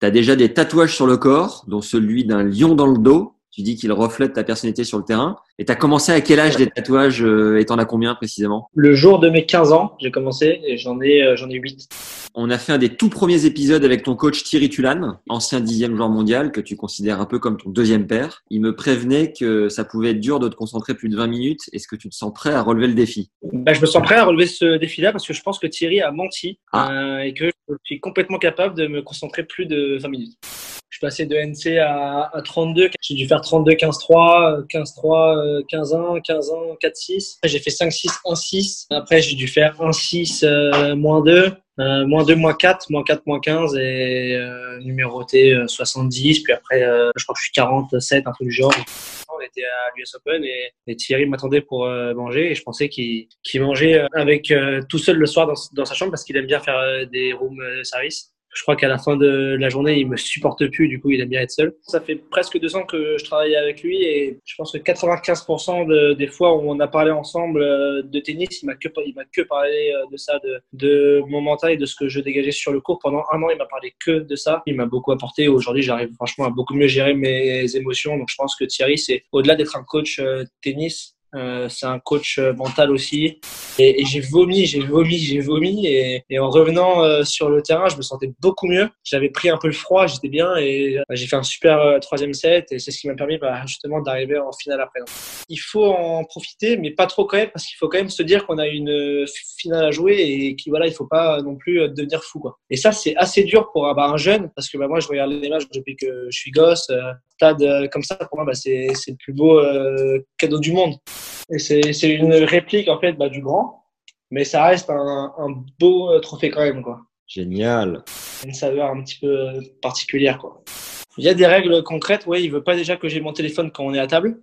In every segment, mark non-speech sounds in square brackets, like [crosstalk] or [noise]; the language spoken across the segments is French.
T'as déjà des tatouages sur le corps, dont celui d'un lion dans le dos. Tu dis qu'il reflète ta personnalité sur le terrain. Et t'as commencé à quel âge des tatouages euh, et t'en as combien précisément? Le jour de mes 15 ans, j'ai commencé et j'en ai, euh, j'en ai 8. On a fait un des tout premiers épisodes avec ton coach Thierry Tulane, ancien dixième joueur mondial que tu considères un peu comme ton deuxième père. Il me prévenait que ça pouvait être dur de te concentrer plus de 20 minutes. Est-ce que tu te sens prêt à relever le défi? Bah, je me sens prêt à relever ce défi-là parce que je pense que Thierry a menti Ah. euh, et que je suis complètement capable de me concentrer plus de 20 minutes. Je suis passé de NC à, à 32. J'ai dû faire 32, 15-3, 15-3, 15-1, 15-1, 4-6. Après, J'ai fait 5-6, 1-6. Après, j'ai dû faire 1-6, euh, moins 2. Euh, moins 2, moins 4, moins 4, moins 15 et euh, numéroté euh, 70. Puis après, euh, je crois que je suis 47, un truc du genre. On était à l'US Open et, Thierry m'attendait pour euh, manger et je pensais qu'il qu'il mangeait euh, avec tout seul le soir dans, dans sa chambre parce qu'il aime bien faire des room service. Je crois qu'à la fin de la journée, il me supporte plus, du coup, il aime bien être seul. Ça fait presque deux ans que je travaille avec lui et je pense que 95% de- des fois où on a parlé ensemble euh, de tennis, il m'a que, il m'a que parlé euh, de ça, de, de mon mental et de ce que je dégageais sur le court. Pendant un an, il m'a parlé que de ça. Il m'a beaucoup apporté. Aujourd'hui, j'arrive franchement à beaucoup mieux gérer mes émotions. Donc, je pense que Thierry, c'est au-delà d'être un coach euh, tennis, euh, c'est un coach euh, mental aussi. Et, et j'ai vomi, j'ai vomi, j'ai vomi. Et, et en revenant euh, sur le terrain, je me sentais beaucoup mieux. J'avais pris un peu le froid, j'étais bien et euh, j'ai fait un super euh, troisième set. Et c'est ce qui m'a permis bah, justement d'arriver en finale après. Il faut en profiter, mais pas trop quand même, parce qu'il faut quand même se dire qu'on a une finale à jouer et qu'il voilà, il faut pas non plus devenir fou. Quoi. Et ça, c'est assez dur pour bah, un jeune, parce que bah, moi, je regarde les matchs depuis que je suis gosse. Stade comme ça, pour moi, bah, c'est le plus beau cadeau du monde. Et c'est une réplique en fait bah, du grand, mais ça reste un, un beau euh, trophée quand même, quoi. Génial. Une saveur un petit peu euh, particulière, quoi. Il y a des règles concrètes. Ouais, il veut pas déjà que j'ai mon téléphone quand on est à table.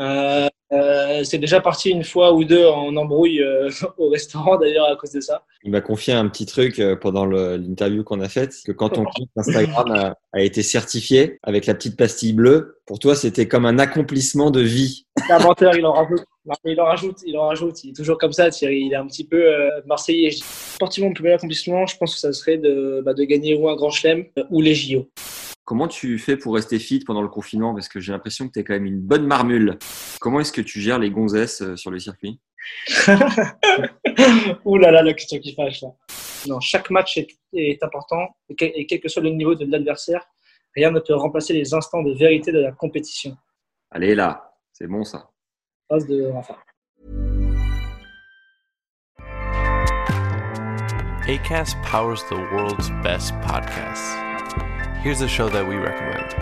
Euh, euh, c'est déjà parti une fois ou deux en embrouille euh, [laughs] au restaurant d'ailleurs à cause de ça. Il m'a confié un petit truc euh, pendant l'interview qu'on a faite, que quand ton compte Instagram a, a été certifié avec la petite pastille bleue, pour toi, c'était comme un accomplissement de vie. Menteur, il en rajoute. Il en rajoute, il en rajoute. Il est toujours comme ça, Thierry. Il est un petit peu euh, marseillais. Sportivement, mon plus bel accomplissement, je pense que ça serait de, bah, de gagner ou un grand chelem ou les JO. Comment tu fais pour rester fit pendant le confinement? Parce que j'ai l'impression que tu es quand même une bonne marmule. Comment est-ce que tu gères les gonzesses euh, sur le circuit [laughs] Ouh là là, la question qui fâche là. Non, chaque match est, est important et quel, et quel que soit le niveau de l'adversaire, rien ne peut remplacer les instants de vérité de la compétition. Allez là, c'est bon ça. Phrase de Rafa. ACAST powers the world's best podcasts. Here's a show that we recommend.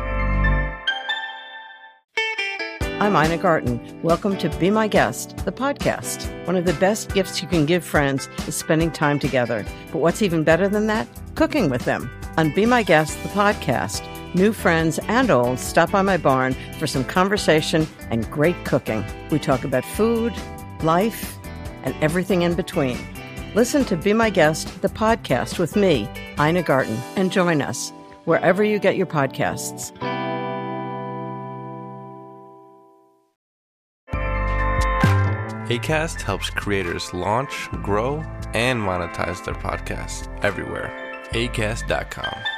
I'm Ina Garten. Welcome to Be My Guest, the podcast. One of the best gifts you can give friends is spending time together. But what's even better than that? Cooking with them. On Be My Guest, the podcast, new friends and old stop by my barn for some conversation and great cooking. We talk about food, life, and everything in between. Listen to Be My Guest, the podcast with me, Ina Garten, and join us wherever you get your podcasts. ACAST helps creators launch, grow, and monetize their podcasts everywhere. ACAST.com.